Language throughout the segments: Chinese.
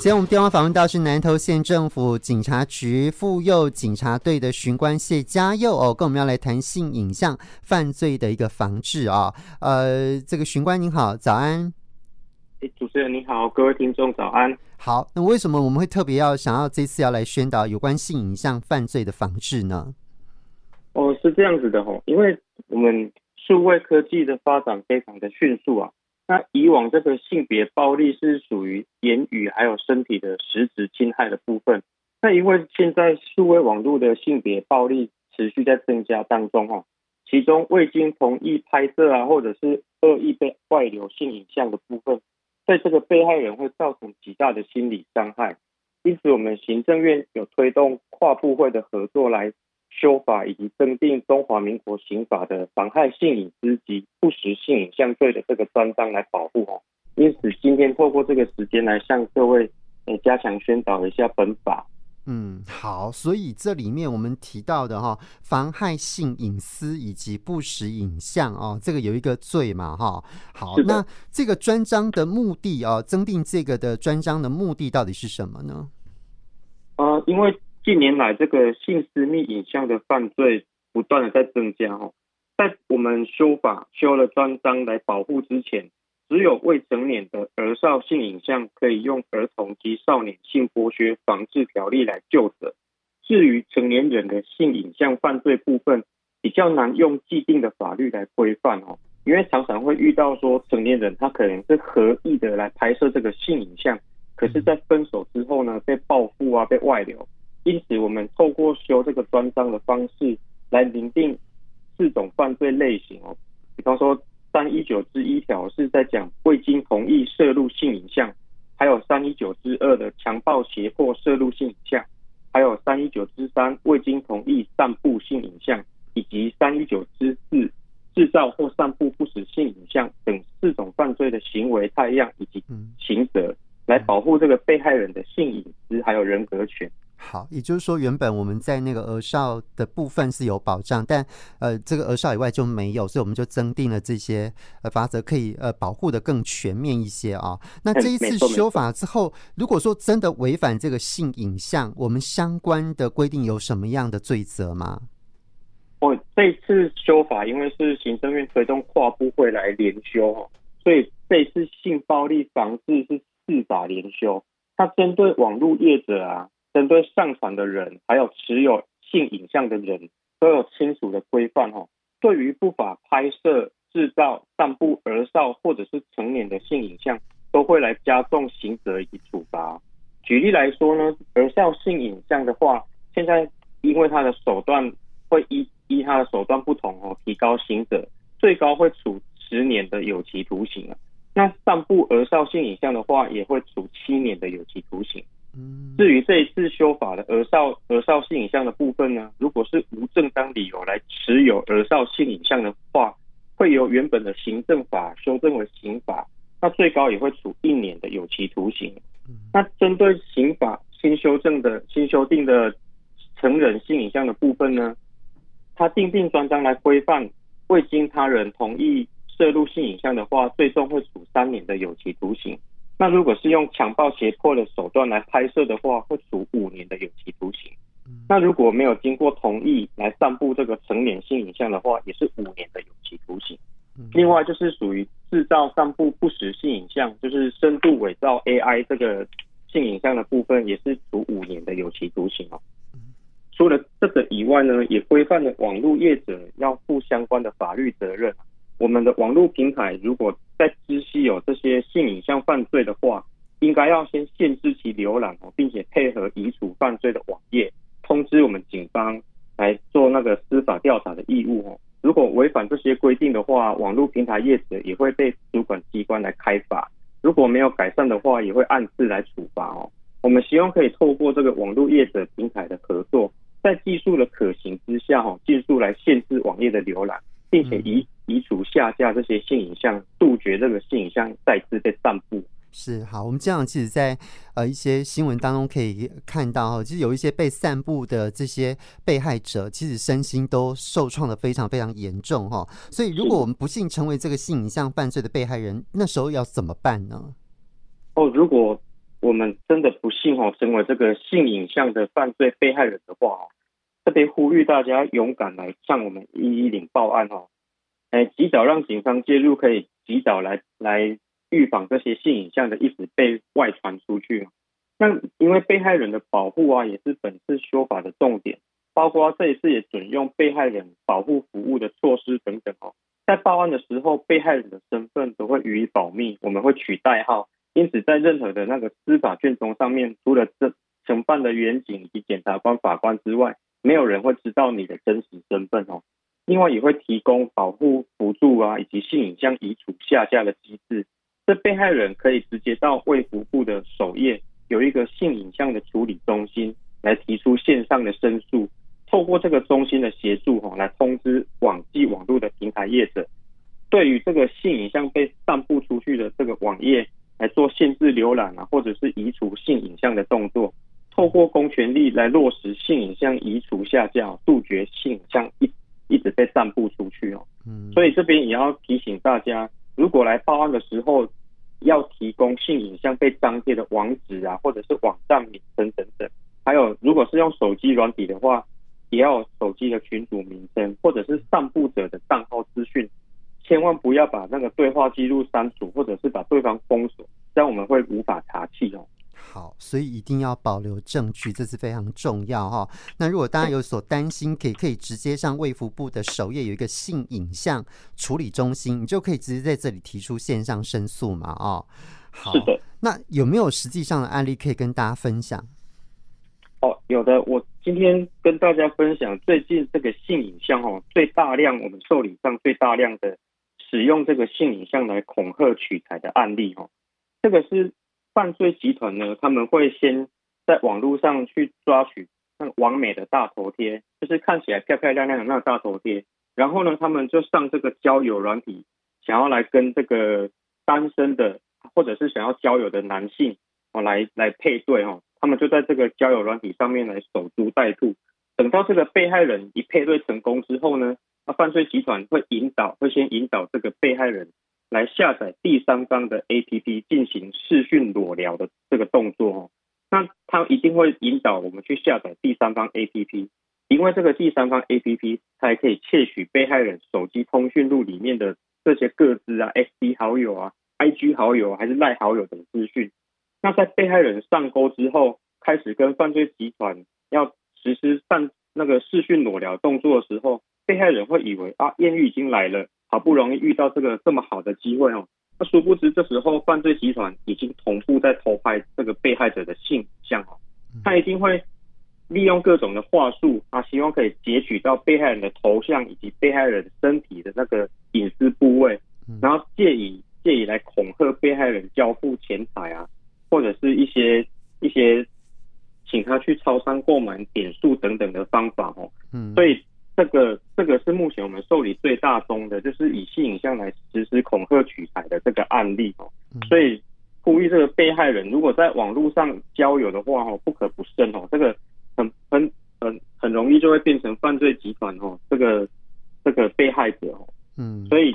今天我们电话访问到是南投县政府警察局妇幼警察队的巡官谢佳佑哦，跟我们要来谈性影像犯罪的一个防治啊、哦。呃，这个巡官您好，早安。哎，主持人你好，各位听众早安。好，那为什么我们会特别要想要这次要来宣导有关性影像犯罪的防治呢？哦，是这样子的哦，因为我们数位科技的发展非常的迅速啊。那以往这个性别暴力是属于言语还有身体的实质侵害的部分，那因为现在数位网络的性别暴力持续在增加当中哈，其中未经同意拍摄啊，或者是恶意被外流性影像的部分，对这个被害人会造成极大的心理伤害，因此我们行政院有推动跨部会的合作来。修法以及增订中华民国刑法的妨害性隐私及不实性影像罪的这个专章来保护哦，因此今天透过这个时间来向各位诶加强宣导一下本法。嗯，好，所以这里面我们提到的哈，妨害性隐私以及不实影像哦，这个有一个罪嘛哈。好，那这个专章的目的哦，增订这个的专章的目的到底是什么呢？呃，因为。近年来，这个性私密影像的犯罪不断的在增加哦。在我们修法修了专章来保护之前，只有未成年的儿少性影像可以用《儿童及少年性剥削防治条例》来救责。至于成年人的性影像犯罪部分，比较难用既定的法律来规范哦，因为常常会遇到说成年人他可能是合意的来拍摄这个性影像，可是，在分手之后呢，被报复啊，被外流。因此，我们透过修这个专章的方式来明定四种犯罪类型哦。比方说，三一九之一条是在讲未经同意摄录性影像，还有三一九之二的强暴胁迫摄录性影像，还有三一九之三未经同意散布性影像，以及三一九之四制造或散布不实性影像等四种犯罪的行为态样以及刑责，来保护这个被害人的性隐私还有人格权。好，也就是说，原本我们在那个额少的部分是有保障，但呃，这个额少以外就没有，所以我们就增订了这些呃法则，可以呃保护的更全面一些啊。那这一次修法之后，如果说真的违反这个性影像，我们相关的规定有什么样的罪责吗？哦，这一次修法因为是行政院推动跨部会来联修哈，所以这一次性暴力防治是四法联修，它针对网络业者啊。针对上传的人，还有持有性影像的人，都有清楚的规范哦。对于不法拍摄、制造、散布儿少或者是成年的性影像，都会来加重刑责以及处罚。举例来说呢，儿少性影像的话，现在因为他的手段会依依他的手段不同哦，提高刑责，最高会处十年的有期徒刑啊。那散布儿少性影像的话，也会处七年的有期徒刑。至于这一次修法的儿少儿少性影像的部分呢，如果是无正当理由来持有儿少性影像的话，会由原本的行政法修正为刑法，那最高也会处一年的有期徒刑。那针对刑法新修正的新修订的成人性影像的部分呢，它订定专章来规范，未经他人同意摄入性影像的话，最终会处三年的有期徒刑。那如果是用强暴胁迫的手段来拍摄的话，会处五年的有期徒刑。那如果没有经过同意来散布这个成年性影像的话，也是五年的有期徒刑。另外就是属于制造、散布不实性影像，就是深度伪造 AI 这个性影像的部分，也是处五年的有期徒刑哦。除了这个以外呢，也规范了网络业者要负相关的法律责任。我们的网络平台如果在知悉有这些性影像犯罪的话，应该要先限制其浏览哦，并且配合移除犯罪的网页，通知我们警方来做那个司法调查的义务哦。如果违反这些规定的话，网络平台业者也会被主管机关来开罚。如果没有改善的话，也会按次来处罚哦。我们希望可以透过这个网络业者平台的合作，在技术的可行之下哦，技术来限制网页的浏览，并且移。移除下架这些性影像，杜绝这个性影像再次被散布。是好，我们这样其实在呃一些新闻当中可以看到哈，其实有一些被散布的这些被害者，其实身心都受创的非常非常严重哈。所以，如果我们不幸成为这个性影像犯罪的被害人，那时候要怎么办呢？哦，如果我们真的不幸哦，成为这个性影像的犯罪被害人的话哦，特别呼吁大家勇敢来向我们一一零报案哦，哎，及早让警方介入，可以及早来来预防这些性影像的一直被外传出去。那因为被害人的保护啊，也是本次修法的重点，包括这一次也准用被害人保护服务的措施等等哦。在报案的时候，被害人的身份都会予以保密，我们会取代号。因此，在任何的那个司法卷宗上面，除了这承办的员警以及检察官、法官之外，没有人会知道你的真实身份哦。另外，也会提供保护辅助啊，以及性影像移除下架的机制。这被害人可以直接到卫福部的首页，有一个性影像的处理中心，来提出线上的申诉。透过这个中心的协助哈，来通知网际网络的平台业者，对于这个性影像被散布出去的这个网页。来做限制浏览啊，或者是移除性影像的动作，透过公权力来落实性影像移除下架，杜绝性影像一一直被散布出去哦。嗯，所以这边也要提醒大家，如果来报案的时候，要提供性影像被张贴的网址啊，或者是网站名称等等，还有如果是用手机软体的话，也要手机的群组名称，或者是散布者的账号资讯。千万不要把那个对话记录删除，或者是把对方封锁，这样我们会无法查气哦。好，所以一定要保留证据，这是非常重要哈。那如果大家有所担心，可以可以直接上卫福部的首页有一个性影像处理中心，你就可以直接在这里提出线上申诉嘛。哦，好，是的。那有没有实际上的案例可以跟大家分享？哦，有的。我今天跟大家分享最近这个性影像哦，最大量我们受理上最大量的。使用这个性影像来恐吓取材的案例，哦，这个是犯罪集团呢，他们会先在网络上去抓取那个完美的大头贴，就是看起来漂漂亮亮的那个大头贴，然后呢，他们就上这个交友软体，想要来跟这个单身的或者是想要交友的男性哦来来配对哦，他们就在这个交友软体上面来守株待兔，等到这个被害人一配对成功之后呢。那犯罪集团会引导，会先引导这个被害人来下载第三方的 APP 进行视讯裸聊的这个动作哦。那他一定会引导我们去下载第三方 APP，因为这个第三方 APP 它还可以窃取被害人手机通讯录里面的这些个资啊、FB 好友啊、IG 好友还是赖好友等资讯。那在被害人上钩之后，开始跟犯罪集团要实施犯那个视讯裸聊动作的时候。被害人会以为啊，艳遇已经来了，好不容易遇到这个这么好的机会哦，那殊不知这时候犯罪集团已经同步在偷拍这个被害者的性像哦，他一定会利用各种的话术啊，希望可以截取到被害人的头像以及被害人身体的那个隐私部位，然后借以借以来恐吓被害人交付钱财啊，或者是一些一些请他去超商购买点数等等的方法哦，嗯，所以。这个目前我们受理最大宗的，就是以性影像来实施恐吓取财的这个案例哦。所以呼吁这个被害人，如果在网络上交友的话哦，不可不慎哦。这个很很很很容易就会变成犯罪集团哦，这个这个被害者哦。嗯。所以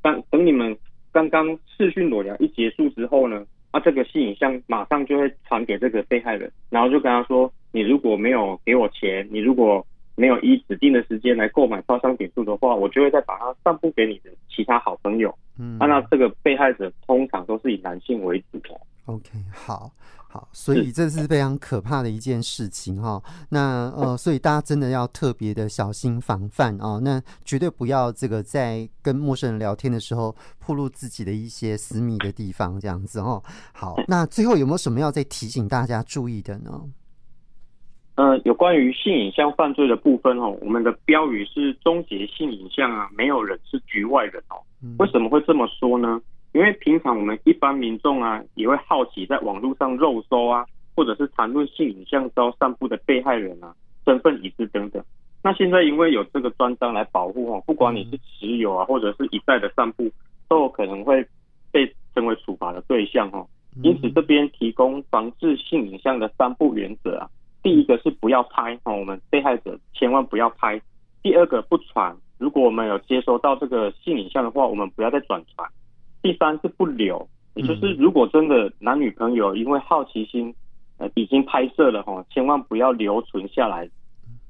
当等你们刚刚视讯裸聊一结束之后呢，啊，这个性影像马上就会传给这个被害人，然后就跟他说：你如果没有给我钱，你如果没有依指定的时间来购买超商点数的话，我就会再把它散布给你的其他好朋友。嗯，那这个被害者通常都是以男性为主的。OK，好，好，所以这是非常可怕的一件事情哈。那呃，所以大家真的要特别的小心防范啊。那绝对不要这个在跟陌生人聊天的时候暴露自己的一些私密的地方，这样子哦。好，那最后有没有什么要再提醒大家注意的呢？呃，有关于性影像犯罪的部分哦，我们的标语是终结性影像啊，没有人是局外人哦。为什么会这么说呢？因为平常我们一般民众啊，也会好奇在网络上肉搜啊，或者是谈论性影像遭散布的被害人啊，身份已知等等。那现在因为有这个专章来保护哦，不管你是持有啊，或者是一再的散布，都有可能会被成为处罚的对象哦。因此这边提供防治性影像的三不原则啊。第一个是不要拍哦，我们被害者千万不要拍。第二个不传，如果我们有接收到这个性影像的话，我们不要再转传。第三是不留，也就是如果真的男女朋友因为好奇心，呃，已经拍摄了哈，千万不要留存下来。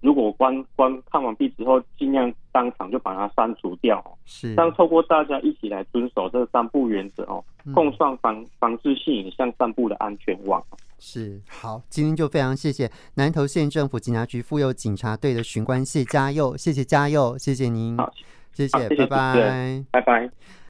如果观观看完毕之后，尽量当场就把它删除掉。是，这样透过大家一起来遵守这三步原则哦，共创防防治性影像散布的安全网。是，好，今天就非常谢谢南投县政府警察局妇幼警察队的巡官谢家佑，谢谢家佑，谢谢您，好，谢谢，谢谢，拜拜，拜拜。